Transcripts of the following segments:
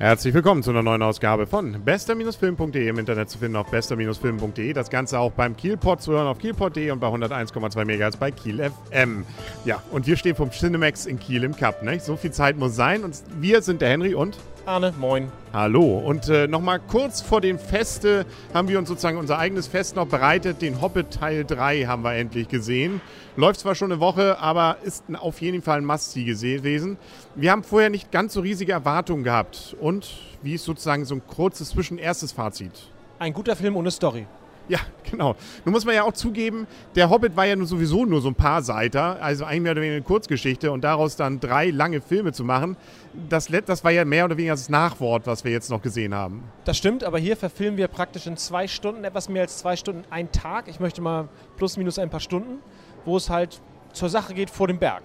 Herzlich willkommen zu einer neuen Ausgabe von bester-film.de im Internet zu finden auf bester-film.de. Das Ganze auch beim Kielpot zu hören auf kielpot.de und bei 101,2 MHz bei Kiel FM. Ja, und wir stehen vom Cinemax in Kiel im Cup. Ne? So viel Zeit muss sein. Und wir sind der Henry und Arne, moin. Hallo. Und äh, nochmal kurz vor dem Feste haben wir uns sozusagen unser eigenes Fest noch bereitet. Den Hobbit Teil 3 haben wir endlich gesehen. Läuft zwar schon eine Woche, aber ist auf jeden Fall ein Must-See gewesen. Wir haben vorher nicht ganz so riesige Erwartungen gehabt. Und wie ist sozusagen so ein kurzes zwischenerstes Fazit? Ein guter Film ohne Story. Ja, genau. Nun muss man ja auch zugeben, der Hobbit war ja nur sowieso nur so ein paar Seiter, also eigentlich mehr oder weniger eine Kurzgeschichte und daraus dann drei lange Filme zu machen, das, das war ja mehr oder weniger das Nachwort, was wir jetzt noch gesehen haben. Das stimmt, aber hier verfilmen wir praktisch in zwei Stunden, etwas mehr als zwei Stunden, einen Tag. Ich möchte mal plus minus ein paar Stunden, wo es halt zur Sache geht vor dem Berg.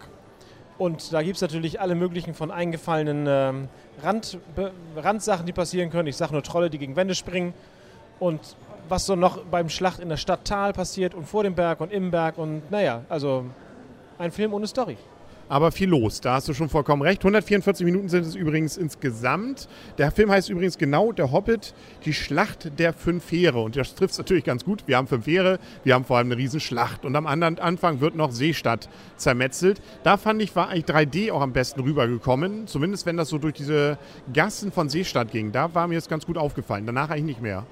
Und da gibt es natürlich alle möglichen von eingefallenen ähm, Rand, Randsachen, die passieren können. Ich sage nur Trolle, die gegen Wände springen. Und was so noch beim Schlacht in der Stadt Tal passiert und vor dem Berg und im Berg und naja, also ein Film ohne Story. Aber viel los, da hast du schon vollkommen recht. 144 Minuten sind es übrigens insgesamt. Der Film heißt übrigens genau Der Hobbit, die Schlacht der fünf Heere. Und das trifft es natürlich ganz gut. Wir haben fünf Heere, wir haben vor allem eine Riesenschlacht. Und am anderen Anfang wird noch Seestadt zermetzelt. Da fand ich, war eigentlich 3D auch am besten rübergekommen. Zumindest wenn das so durch diese Gassen von Seestadt ging. Da war mir das ganz gut aufgefallen. Danach eigentlich nicht mehr.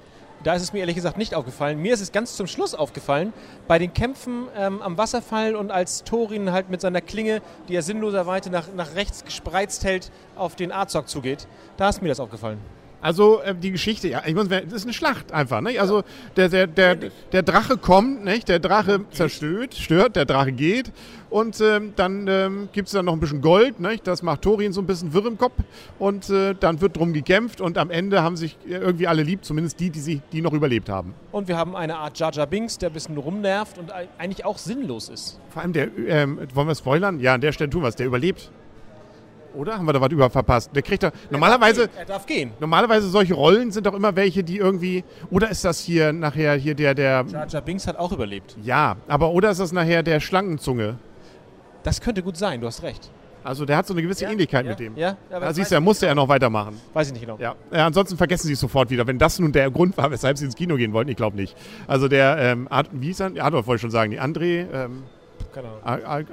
Da ist es mir ehrlich gesagt nicht aufgefallen. Mir ist es ganz zum Schluss aufgefallen, bei den Kämpfen ähm, am Wasserfall und als Thorin halt mit seiner Klinge, die er sinnloserweise nach, nach rechts gespreizt hält, auf den Azog zugeht. Da ist mir das aufgefallen. Also äh, die Geschichte, ja, ich muss, das ist eine Schlacht einfach. Nicht? Also der, der, der, der Drache kommt, nicht? der Drache zerstört, stört, der Drache geht und ähm, dann ähm, gibt es dann noch ein bisschen Gold, nicht? das macht Thorin so ein bisschen wirr im Kopf und äh, dann wird drum gekämpft und am Ende haben sich irgendwie alle lieb, zumindest die, die, sie, die noch überlebt haben. Und wir haben eine Art Jar Binks, der ein bisschen rumnervt und eigentlich auch sinnlos ist. Vor allem der, ähm, wollen wir spoilern? Ja, an der Stelle tun wir es, der überlebt. Oder? Haben wir da was über verpasst? Der kriegt da. Normalerweise. Er darf gehen. Normalerweise solche Rollen sind doch immer welche, die irgendwie. Oder ist das hier nachher hier der. der Jar Jar Binks hat auch überlebt. Ja, aber oder ist das nachher der Schlangenzunge? Das könnte gut sein, du hast recht. Also der hat so eine gewisse Ja, Ähnlichkeit ja, mit dem. ja, aber da das siehst du, er musste ja noch weitermachen. Weiß ich nicht genau. Ja. ja, ansonsten vergessen sie es sofort wieder. Wenn das nun der Grund war, weshalb sie ins Kino gehen wollten, ich glaube nicht. Also der, ähm, Ad, wie hieß er? Adolf wollte ich schon sagen, die André, ähm, Keine Ahnung.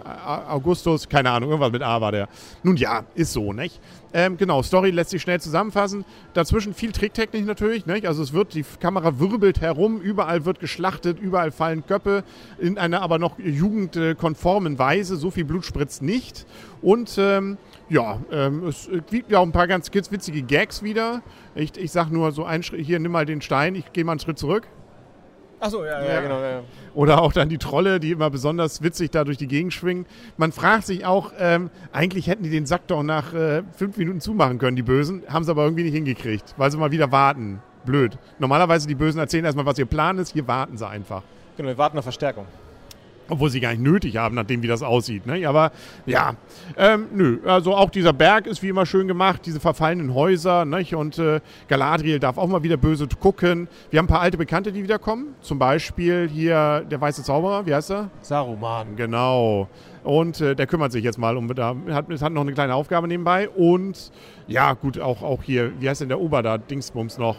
Augustus, keine Ahnung, irgendwas mit A war der. Nun ja, ist so, nicht? Ähm, genau, Story lässt sich schnell zusammenfassen. Dazwischen viel Tricktechnik natürlich, nicht? Also es wird, die Kamera wirbelt herum, überall wird geschlachtet, überall fallen Köpfe in einer aber noch jugendkonformen Weise. So viel Blut spritzt nicht. Und ähm, ja, ähm, es gibt ja auch ein paar ganz witzige Gags wieder. Ich, ich sag nur so einen Schritt, hier nimm mal den Stein, ich gehe mal einen Schritt zurück. Achso, ja, ja, Ja. genau. Ja. Oder auch dann die Trolle, die immer besonders witzig da durch die Gegend schwingen. Man fragt sich auch, ähm, eigentlich hätten die den Sack doch nach äh, fünf Minuten zumachen können, die Bösen. Haben sie aber irgendwie nicht hingekriegt, weil sie mal wieder warten. Blöd. Normalerweise die Bösen erzählen erstmal, was ihr Plan ist. Hier warten sie einfach. Genau, wir warten auf Verstärkung. Obwohl sie gar nicht nötig haben, nachdem wie das aussieht. Ne? Aber ja, ähm, nö. Also auch dieser Berg ist wie immer schön gemacht, diese verfallenen Häuser. Nicht? Und äh, Galadriel darf auch mal wieder böse gucken. Wir haben ein paar alte Bekannte, die wiederkommen. Zum Beispiel hier der weiße Zauberer, wie heißt er? Saruman. Genau. Und äh, der kümmert sich jetzt mal um, da hat, hat noch eine kleine Aufgabe nebenbei. Und ja, gut, auch, auch hier, wie heißt denn der Ober da, Dingsbums noch?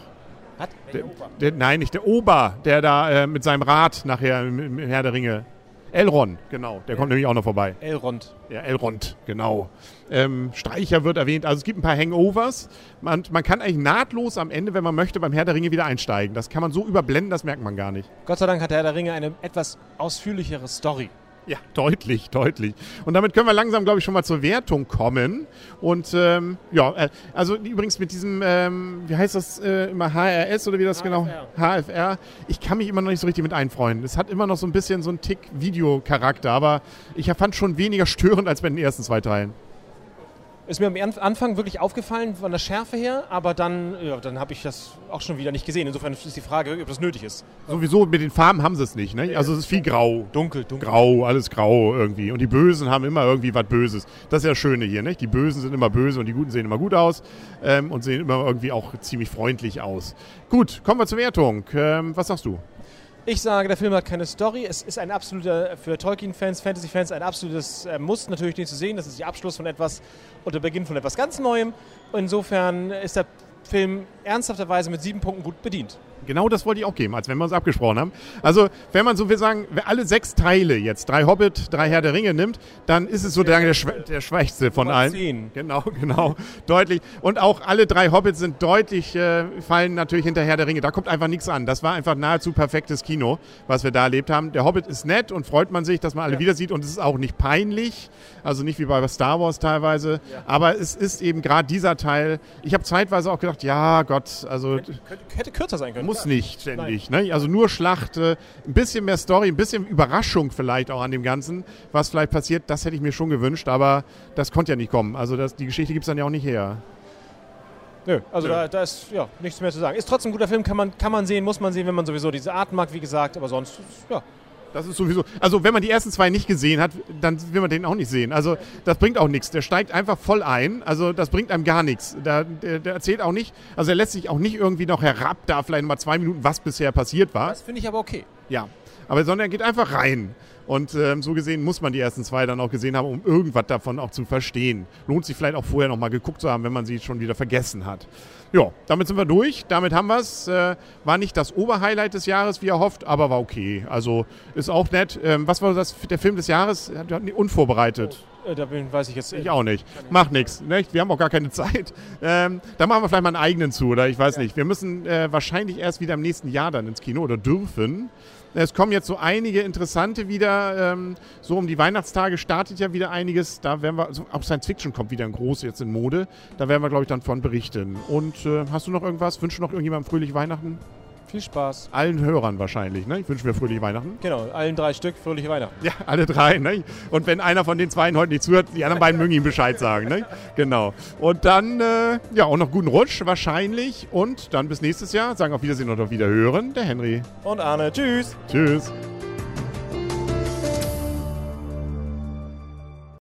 Hat? Der, der, nein, nicht der Ober, der da äh, mit seinem Rad nachher im, im Herr der Ringe. Elrond, genau, der kommt nämlich auch noch vorbei. Elrond. Ja, Elrond, genau. Ähm, Streicher wird erwähnt. Also es gibt ein paar Hangovers. Man, man kann eigentlich nahtlos am Ende, wenn man möchte, beim Herr der Ringe wieder einsteigen. Das kann man so überblenden, das merkt man gar nicht. Gott sei Dank hat der Herr der Ringe eine etwas ausführlichere Story. Ja, deutlich, deutlich. Und damit können wir langsam, glaube ich, schon mal zur Wertung kommen. Und ähm, ja, äh, also übrigens mit diesem, ähm, wie heißt das äh, immer, HRS oder wie das genau? HFR. Ich kann mich immer noch nicht so richtig mit einfreunden. Es hat immer noch so ein bisschen so einen Tick Videocharakter, aber ich fand schon weniger störend als bei den ersten zwei Teilen. Ist mir am Anf- Anfang wirklich aufgefallen von der Schärfe her, aber dann, ja, dann habe ich das auch schon wieder nicht gesehen. Insofern ist die Frage, ob das nötig ist. Sowieso mit den Farben haben sie es nicht, ne? Also es ist viel grau. Dunkel, dunkel. Grau, alles grau irgendwie. Und die Bösen haben immer irgendwie was Böses. Das ist ja das Schöne hier, nicht? Die Bösen sind immer böse und die Guten sehen immer gut aus ähm, und sehen immer irgendwie auch ziemlich freundlich aus. Gut, kommen wir zur Wertung. Ähm, was sagst du? Ich sage, der Film hat keine Story. Es ist ein absoluter, für Tolkien-Fans, Fantasy-Fans, ein absolutes äh, Muss, natürlich den zu sehen. Das ist der Abschluss von etwas und der Beginn von etwas ganz Neuem. Insofern ist der Film ernsthafterweise mit sieben Punkten gut bedient. Genau das wollte ich auch geben, als wenn wir uns abgesprochen haben. Also, wenn man so will sagen, alle sechs Teile jetzt, drei Hobbit, drei Herr der Ringe nimmt, dann ist es so der, der, der schwächste von allen. Zehn. Genau, genau, deutlich. Und auch alle drei Hobbits sind deutlich, äh, fallen natürlich hinter Herr der Ringe. Da kommt einfach nichts an. Das war einfach nahezu perfektes Kino, was wir da erlebt haben. Der Hobbit ist nett und freut man sich, dass man alle Ja. wieder sieht und es ist auch nicht peinlich. Also nicht wie bei Star Wars teilweise. Ja. Aber es ist eben gerade dieser Teil. Ich habe zeitweise auch gedacht, ja Gott, also Könnte, hätte kürzer sein können. Muss nicht ständig. Ne? Also nur Schlacht, äh, ein bisschen mehr Story, ein bisschen Überraschung vielleicht auch an dem Ganzen, was vielleicht passiert, das hätte ich mir schon gewünscht, aber das konnte ja nicht kommen. Also das, die Geschichte gibt es dann ja auch nicht her. Nö, also Nö. Da, da ist ja, nichts mehr zu sagen. Ist trotzdem ein guter Film, kann man, kann man sehen, muss man sehen, wenn man sowieso diese Art mag, wie gesagt. Aber sonst, ja, Das ist sowieso. Also wenn man die ersten zwei nicht gesehen hat, dann will man den auch nicht sehen. Also das bringt auch nichts. Der steigt einfach voll ein. Also das bringt einem gar nichts. Der, der, der erzählt auch nicht, also er lässt sich auch nicht irgendwie noch herab, da vielleicht mal zwei Minuten, was bisher passiert war. das finde ich aber okay. Ja, aber sondern er geht einfach rein. Und ähm, so gesehen muss man die ersten zwei dann auch gesehen haben, um irgendwas davon auch zu verstehen. Lohnt sich vielleicht auch vorher nochmal geguckt zu haben, wenn man sie schon wieder vergessen hat. Ja, damit sind wir durch. Damit haben wir es. Äh, war nicht das Oberhighlight des Jahres, wie erhofft, aber war okay. Also ist auch nett. Ähm, was war das der Film des Jahres? Unvorbereitet. Äh, da bin, weiß ich jetzt Ich auch nicht. Macht nichts. Nicht? Wir haben auch gar keine Zeit. Ähm, da machen wir vielleicht mal einen eigenen zu, oder ich weiß nicht. Wir müssen äh, wahrscheinlich erst wieder im nächsten Jahr dann ins Kino oder dürfen. Es kommen jetzt so einige interessante wieder. Ähm, so um die Weihnachtstage startet ja wieder einiges. Da werden wir, also auch Science Fiction kommt wieder in groß jetzt in Mode. Da werden wir, glaube ich, dann von berichten. Und äh, hast du noch irgendwas? Wünschst du noch irgendjemandem fröhliche Weihnachten? Viel Spaß. Allen Hörern wahrscheinlich. Ne? Ich wünsche mir fröhliche Weihnachten. Genau, allen drei Stück, fröhliche Weihnachten. Ja, alle drei. Ne? Und wenn einer von den zwei heute nicht zuhört, die anderen beiden mögen ihm Bescheid sagen. Ne? Genau. Und dann, äh, ja, auch noch guten Rutsch wahrscheinlich. Und dann bis nächstes Jahr. Sagen auf Wiedersehen und auf Wiederhören. Der Henry. Und Arne, tschüss. Tschüss.